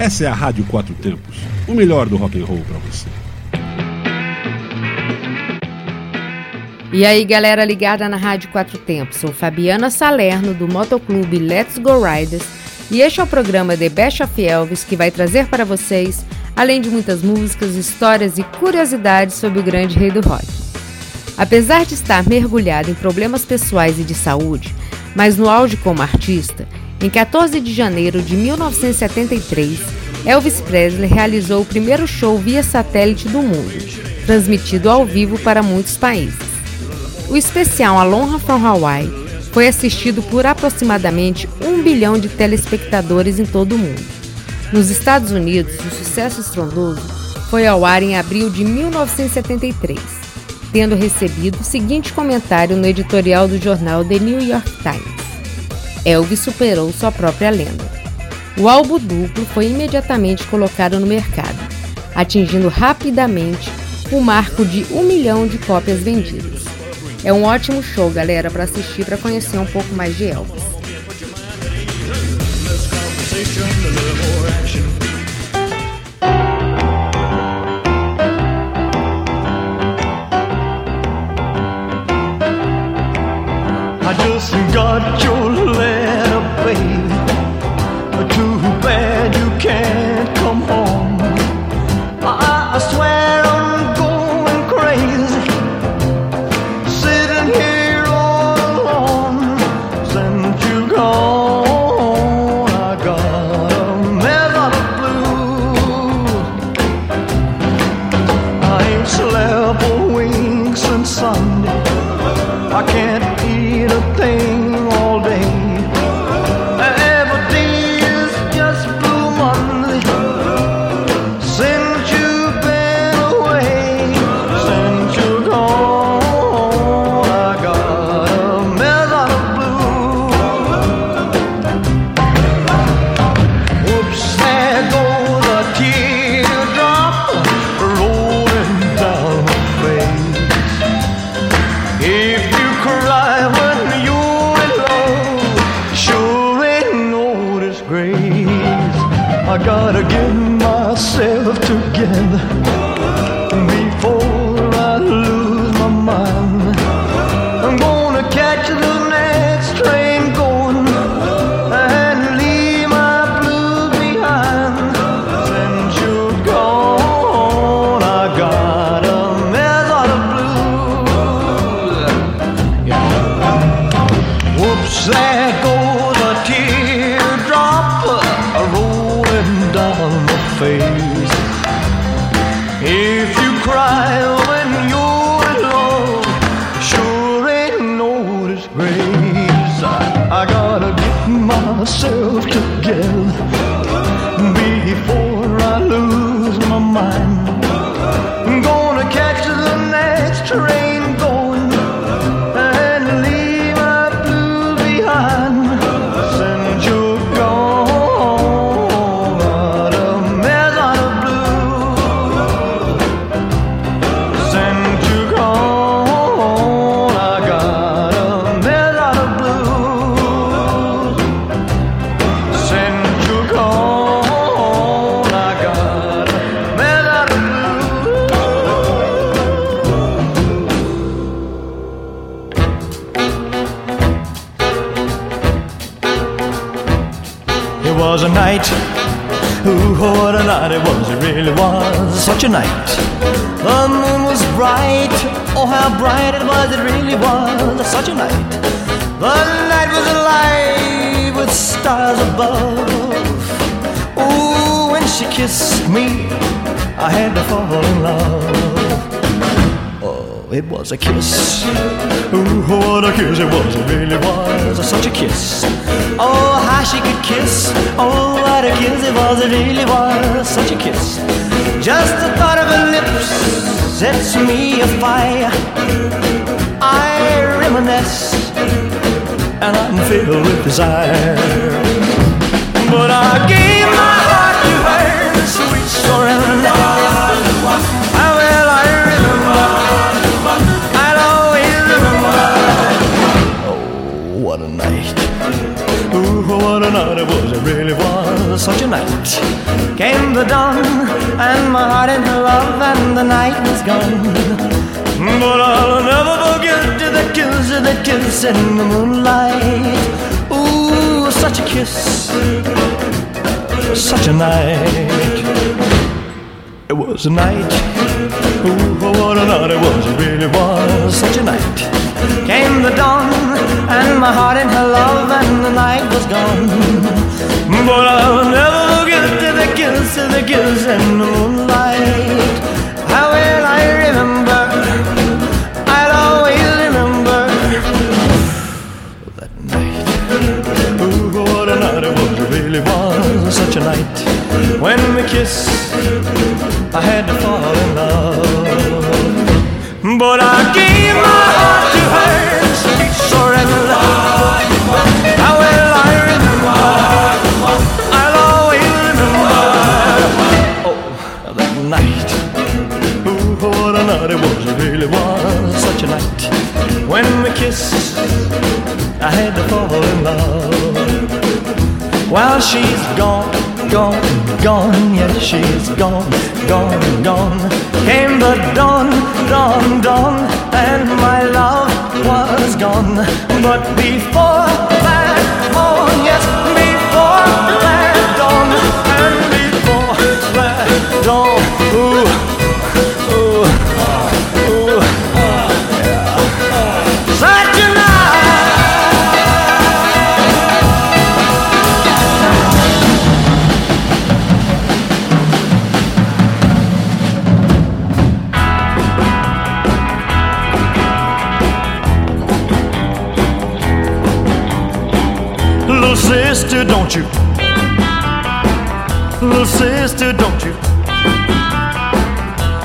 Essa é a Rádio Quatro Tempos, o melhor do rock and roll para você. E aí, galera ligada na Rádio Quatro Tempos, sou Fabiana Salerno do Motoclube Let's Go Riders e este é o programa The Best of Elvis que vai trazer para vocês, além de muitas músicas, histórias e curiosidades sobre o grande rei do rock. Apesar de estar mergulhado em problemas pessoais e de saúde, mas no auge como artista, em 14 de janeiro de 1973, Elvis Presley realizou o primeiro show via satélite do mundo, transmitido ao vivo para muitos países. O especial Aloha from Hawaii foi assistido por aproximadamente um bilhão de telespectadores em todo o mundo. Nos Estados Unidos, o sucesso estrondoso foi ao ar em abril de 1973, tendo recebido o seguinte comentário no editorial do jornal The New York Times. Elvis superou sua própria lenda. O álbum duplo foi imediatamente colocado no mercado, atingindo rapidamente o marco de um milhão de cópias vendidas. É um ótimo show, galera, para assistir para conhecer um pouco mais de Elvis. I just got your baby. Too bad you can't was a night, ooh, what a night it was, it really was such a night. The moon was bright, oh, how bright it was, it really was such a night. The night was alive with stars above. Ooh, when she kissed me, I had to fall in love. It was a kiss. Ooh, what a kiss it was, it really was such a kiss. Oh, how she could kiss. Oh, what a kiss it was, it really was such a kiss. Just the thought of her lips sets me afire. I reminisce and I'm filled with desire. But I gave my heart to her, sweet surrender. Night it was, it really was such a night. Came the dawn, and my heart in her love, and the night was gone. But I'll never forget the kiss, the kiss in the moonlight. Ooh, such a kiss, such a night. It was a night. Ooh, what a night it was, it really was such a night. Came the dawn, and my heart in her love, and the night was gone. But I'll never forget the kiss, the kiss in the moonlight. How will I remember? I'll always remember that night. Ooh, what a night it was, really was such a night. When we kissed, I had to fall in love. But I gave my heart she's gone, gone, gone, yes, she's gone, gone, gone. Came the dawn, dawn, dawn, and my love was gone. But before don't you? Little sister, don't you?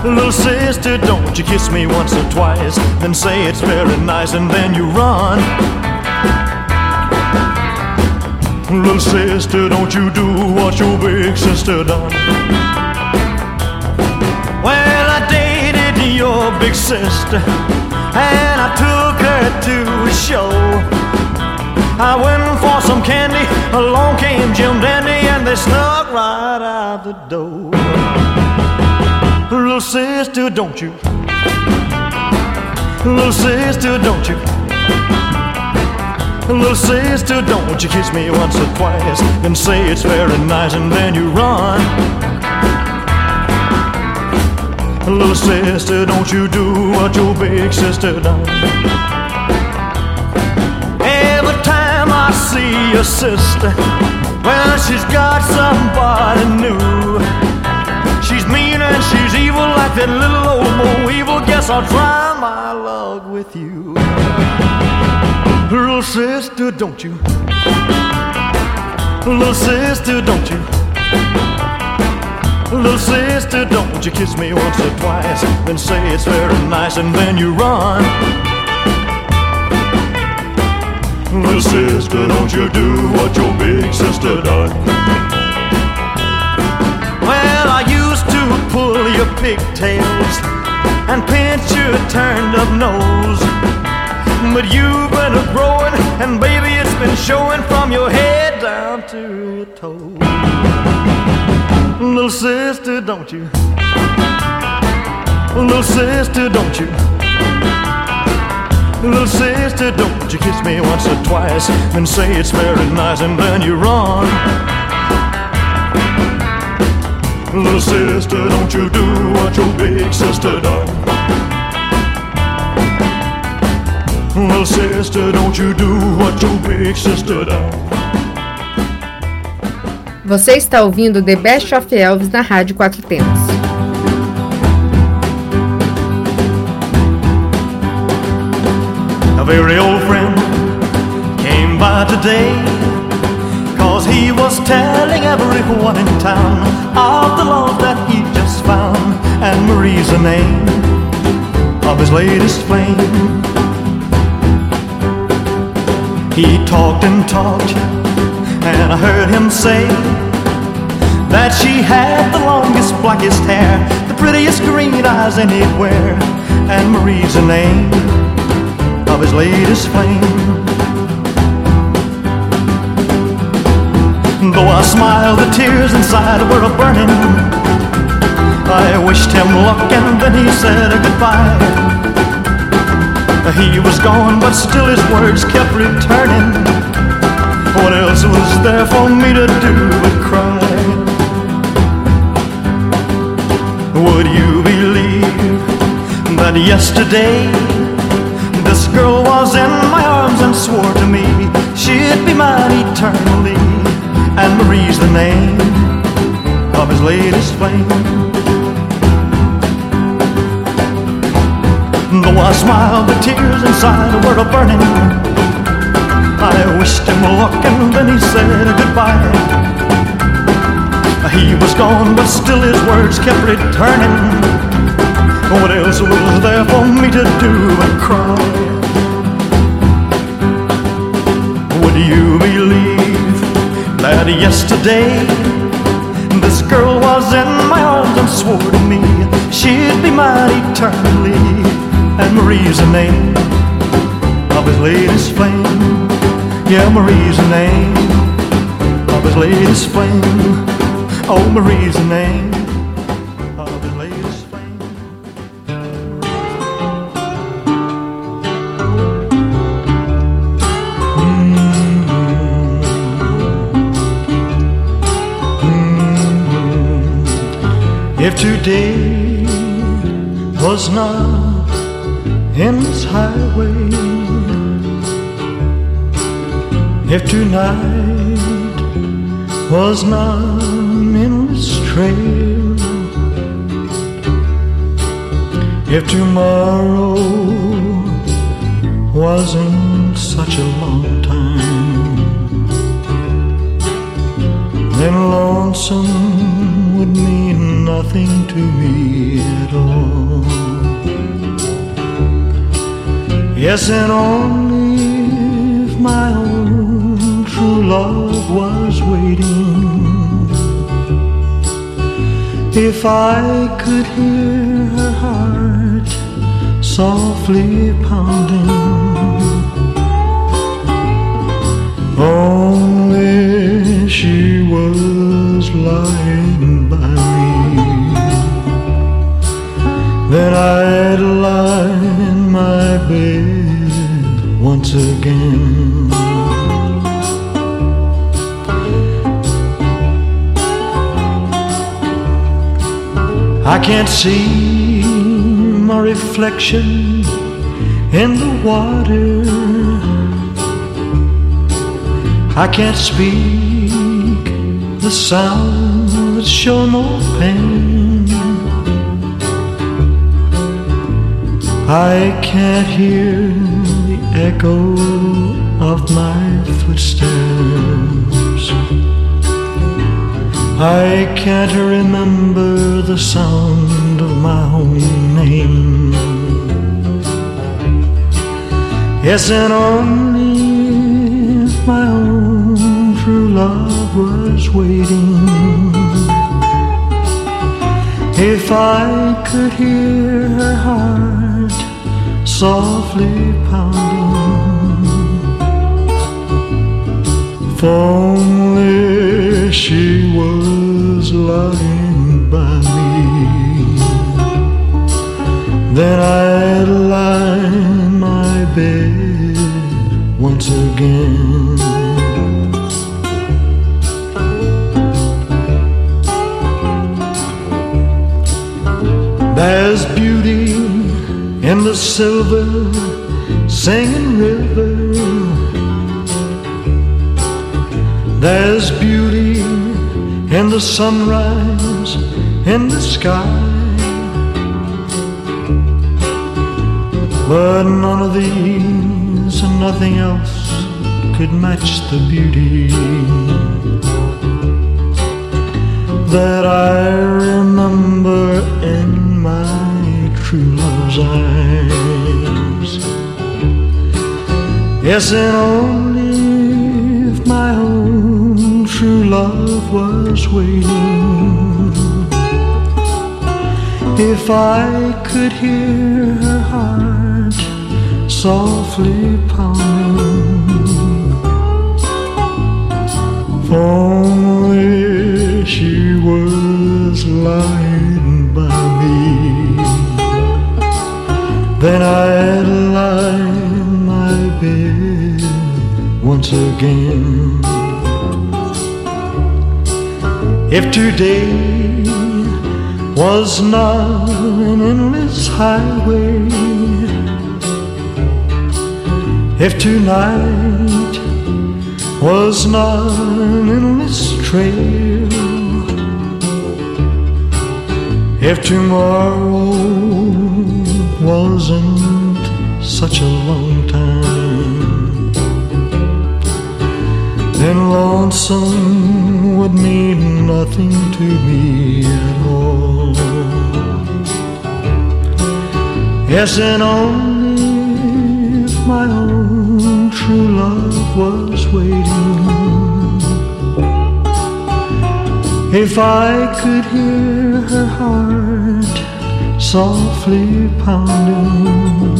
Little sister, don't you kiss me once or twice, then say it's very nice, and then you run. Little sister, don't you do what your big sister done? Well, I dated your big sister, and I took her to a show. I went for some candy, along came Jim Dandy, and they snuck right out the door. Little sister, don't you? Little sister, don't you? Little sister, don't you kiss me once or twice, and say it's very nice, and then you run. Little sister, don't you do what your big sister done? See your sister, well, she's got somebody new. She's mean and she's evil like that little old evil. Guess I'll try my luck with you. Little sister, don't you? Little sister, don't you? Little sister, don't you kiss me once or twice, then say it's very nice, and then you run. Little sister, don't you do what your big sister done? Well, I used to pull your pigtails and pinch your turned up nose. But you've been a growing, and baby, it's been showing from your head down to your toes. Little sister, don't you? Little sister, don't you? Little sister, don't you kiss me once or twice and say it's very nice and then you run. Little sister, don't you do what your big sister done. Little sister, don't you do what your big sister done. Você está ouvindo The Best of Elvis na Rádio Quatro Tempos. Very old friend came by today. Cause he was telling everyone in town Of the love that he just found And Marie's the name of his latest flame. He talked and talked And I heard him say That she had the longest, blackest hair The prettiest green eyes anywhere And Marie's the name of his latest flame. Though I smiled, the tears inside were a burning. I wished him luck and then he said goodbye. He was gone, but still his words kept returning. What else was there for me to do but cry? Would you believe that yesterday this girl was in my arms and swore to me she'd be mine eternally? And Marie's the name of his latest flame. Though I smiled, the tears inside were a burning. I wished him luck and then he said goodbye. He was gone, but still his words kept returning. What else was there for me to do but cry? Would you believe that yesterday this girl was in my arms and swore to me she'd be mine eternally? And Marie's the name of his latest flame. Yeah, Marie's the name of his latest flame. Oh, Marie's the name Today was not in this highway, if tonight was not in this trail, if tomorrow wasn't such a long time, then lonesome would mean nothing to me at all. Yes, and only if my own true love was waiting. If I could hear her heart softly pounding, only she was then I'd lie in my bed once again. I can't see my reflection in the water. I can't speak the sound that show no pain. I can't hear the echo of my footsteps. I can't remember the sound of my own name. Yes, and only if my own true love was waiting. If I could hear her heart softly pounding, only she was lying by me, then I'd lie in my bed once again. The silver singing river. There's beauty in the sunrise in the sky. But none of these and nothing else could match the beauty that I remember in my true love's eyes. Yes, and only if my own true love was waiting. If I could hear her heart softly pounding, if If today was not an endless highway, if tonight was not an endless trail, if tomorrow wasn't such a long time, then lonesome would mean nothing to me at all. Yes, and only if my own true love was waiting. If I could hear her heart softly pounding,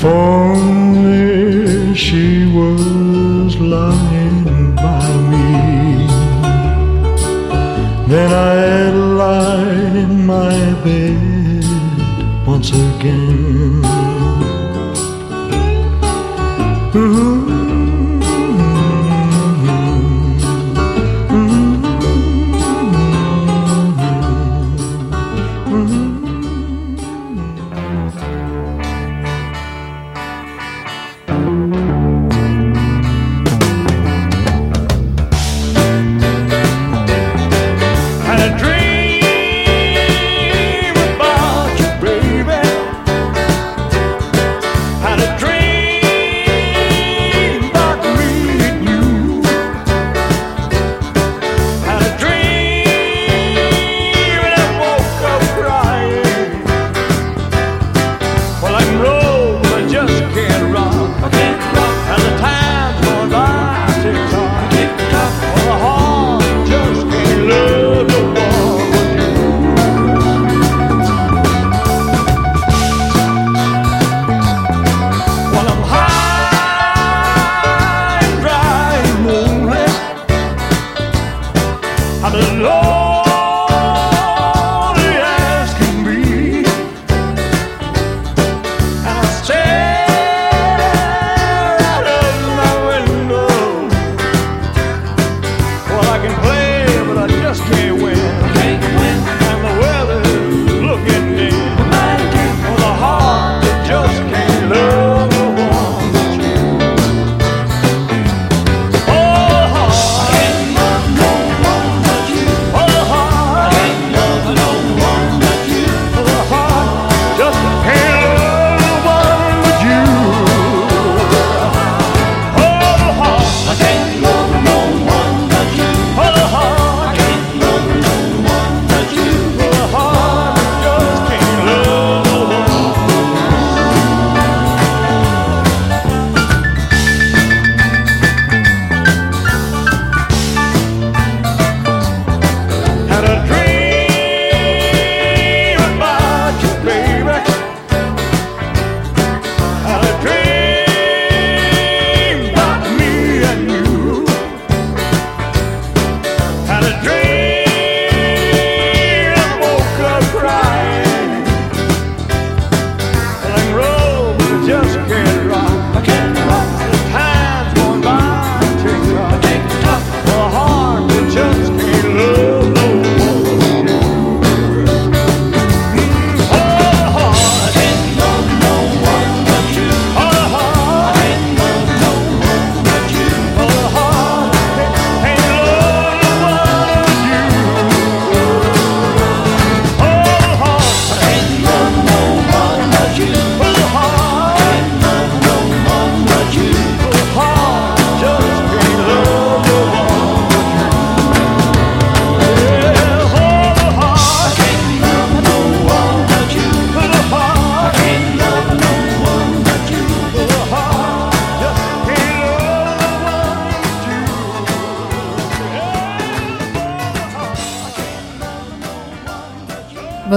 for only she was lying then I'd lie in my bed once again.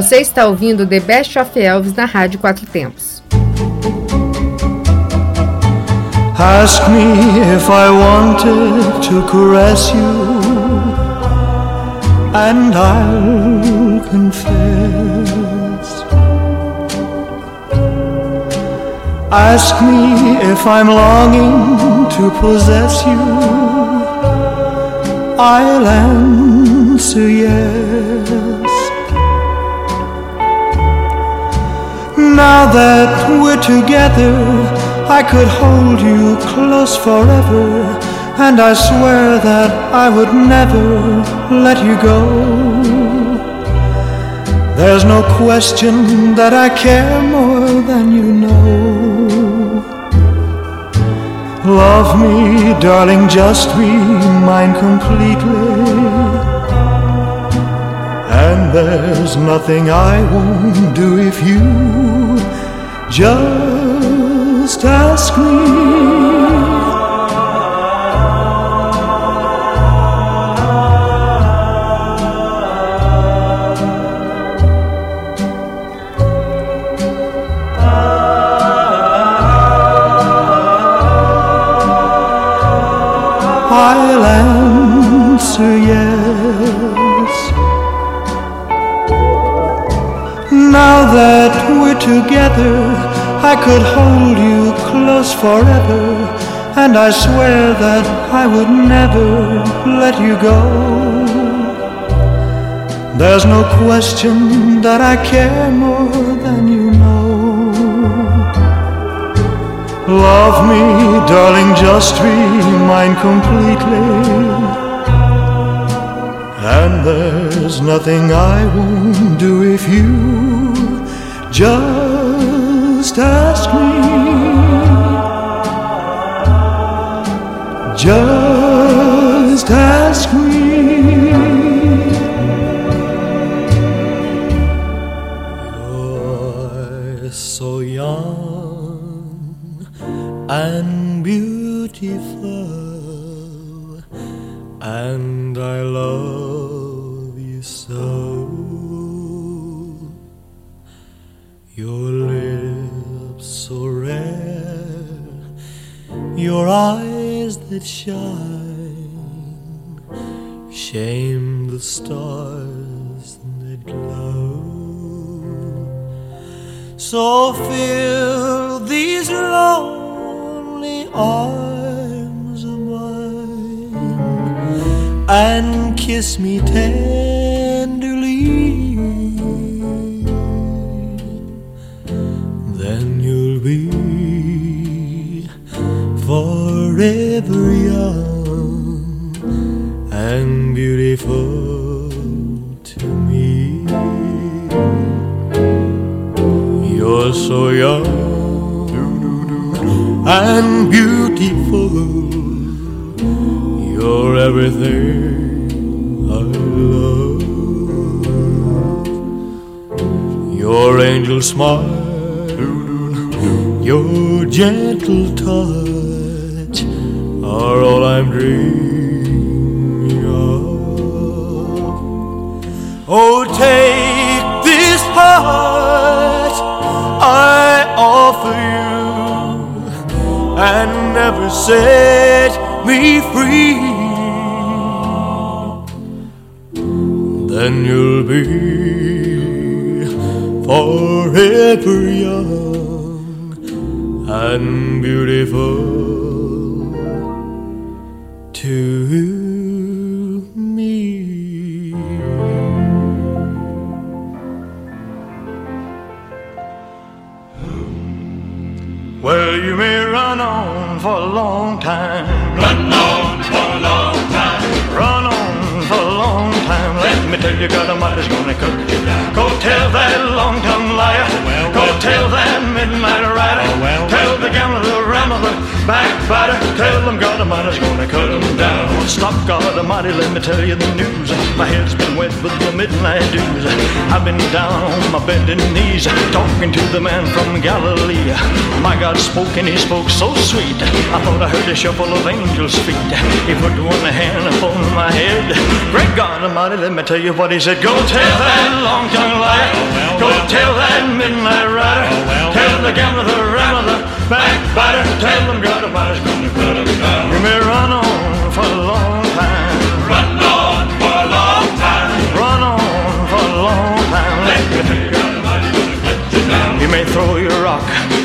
Você está ouvindo The Best of Elvis na Rádio Quatro Tempos. Ask me if I wanted to caress you, and I'll confess Ask me if I'm longing to possess you. I'll answer yes. Now that we're together, I could hold you close forever, and I swear that I would never let you go. There's no question that I care more than you know. Love me, darling, just be mine completely. And there's nothing I won't do if you just ask me. Could hold you close forever, and I swear that I would never let you go. There's no question that I care more than you know. Love me, darling, just be mine completely. And there's nothing I won't do if you just ask me. Just ask me. Fill these lonely arms of mine and kiss me tenderly. Then you'll be forever young and beautiful So young and beautiful. You're everything I love. Your angel smile, your gentle touch are all I'm dreaming I offer you and never set me free. Then you'll be forever young and beautiful to me. On for a long time. Run on for a long time. Run on for a long time. Let me tell you, God Almighty's gonna cut you down. Go tell that long-tongued liar. Go tell that midnight well, tell the gambler, the rambler, backbiter. Tell them God Almighty's gonna cut them down. Stop, God Almighty, let me tell you the news. My head's been wet with the midnight dews. I've been down on my bending knees, talking to the man from Galilee. My God spoke and he spoke so sweet. I thought I heard a shuffle of angels' feet. He put one hand upon my head. Great God Almighty, let me tell you what he said. Go tell that long-tongued liar. Go tell that midnight rider. tell the gambler, the rambler, the backbiter. Tell them God Almighty's gonna cut them down. You may run on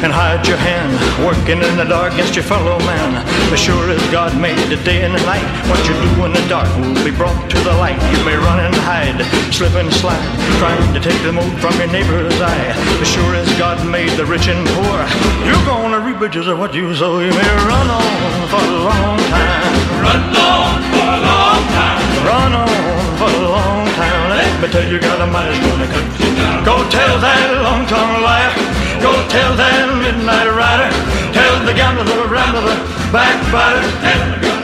and hide your hand. working in the dark against your fellow man. As sure as God made the day and the night, what you do in the dark will be brought to the light. You may run and hide, slip and slide, trying to take the mote from your neighbor's eye. As sure as God made the rich and poor, you're gonna reap riches of what you sow. You may run on for a long time. Run on for a long time. Run on for a long time. Let me tell you, God Almighty's gonna cut you down. Go tell that long-tongued liar. Go tell that midnight rider. Tell the gambler, rambler, backbiter. Tell the.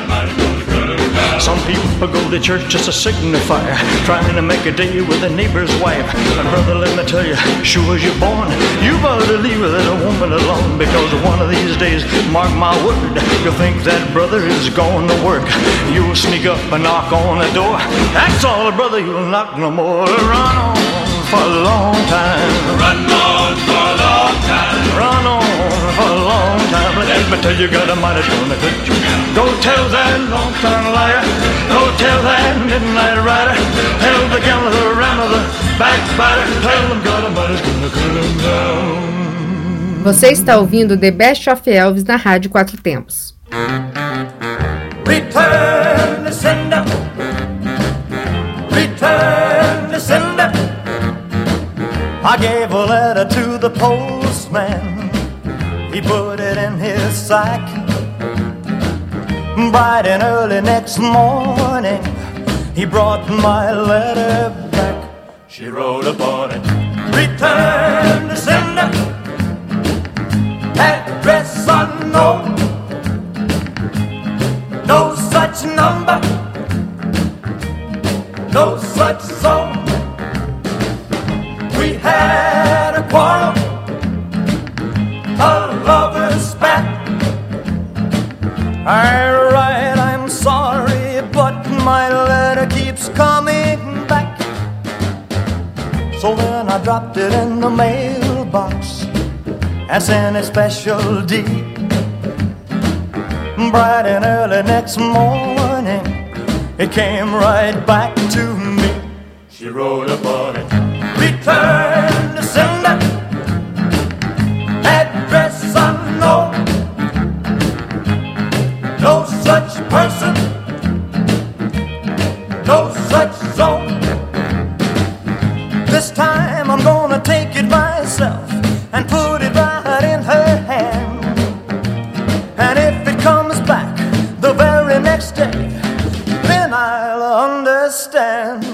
Some people go to church just to signify trying to make a day with a neighbor's wife. But brother, let me tell you, sure as you're born, you better leave that woman alone because one of these days, mark my word, you'll think that brother is going to work. You'll sneak up and knock on the door. That's all, brother, you'll knock no more. Run on for a long time. Run on for a long time. Run on for a long time. Let me tell you, God Almighty's gonna cut you. Go tell that long-time liar. Go tell that midnight rider. Tell the gambler, the rambler, the backbiter. Tell them God Almighty's gonna cut him down. Você está ouvindo The Best of Elvis na Rádio Quatro Tempos. I gave a letter to the postman. He put it in his sack. Bright and early next morning, he brought my letter back. She wrote upon it. Return to sender. Address unknown. No such number. Sent a special deed. Bright and early next morning, it came right back to me. She wrote upon then I'll understand.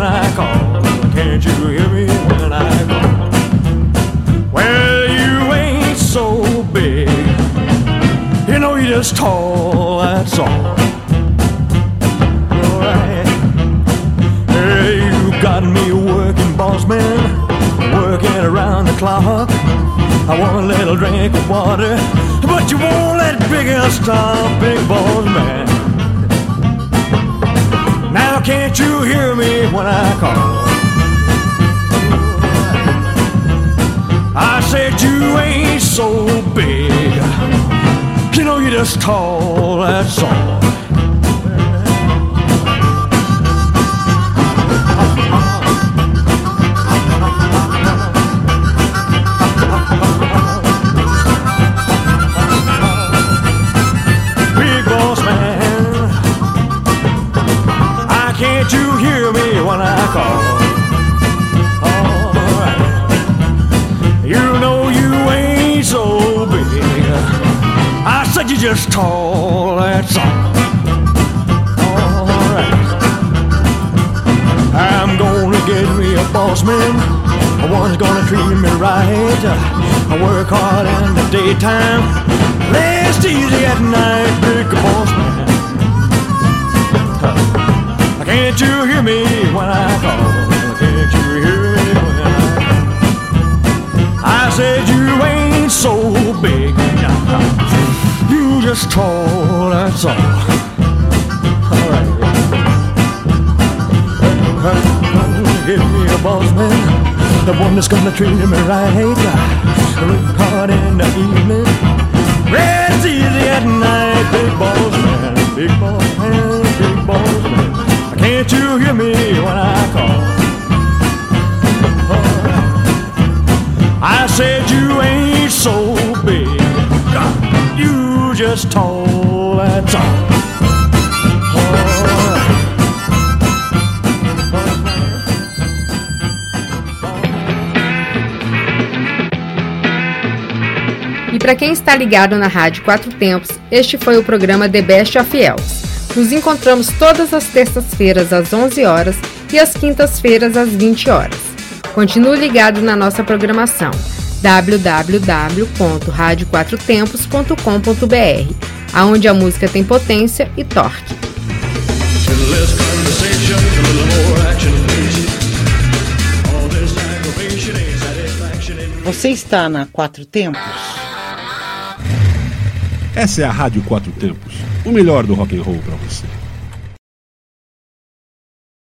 When I call? Can't you hear me when I call? Well, you ain't so big, you know you just tall, that's all. You got me working, boss man, working around the clock. I want a little drink of water, but you won't let big ass stop, big boss man. Can't you hear me when I call? I said you ain't so big, you know you're just tall, that's all. call. Alright. You know you ain't so big. I said you just tall, that's all. Alright. I'm gonna get me a boss man. One's gonna treat me right. I work hard in the daytime. rest easy at night, big boss man. Can't you hear me when I call? Can't you hear me when I call? I said you ain't so big. You just tall, that's all. give me a boss man, the one that's gonna treat me right. Work hard in the evening, rest easy at night. Big boss man, big boss man, big boss man. Can't you hear me when I call? I said you ain't so big, you just tall, all. para quem está ligado na Rádio Quatro Tempos, este foi o programa The Best of Elves. Nos encontramos todas as terças-feiras às 11 horas e às quintas-feiras às 20 horas. Continue ligado na nossa programação www.radioquatrotempos.com.br, aonde a música tem potência e torque. Você está na Quatro Tempos? Essa é a Rádio Quatro Tempos, o melhor do rock and roll para você.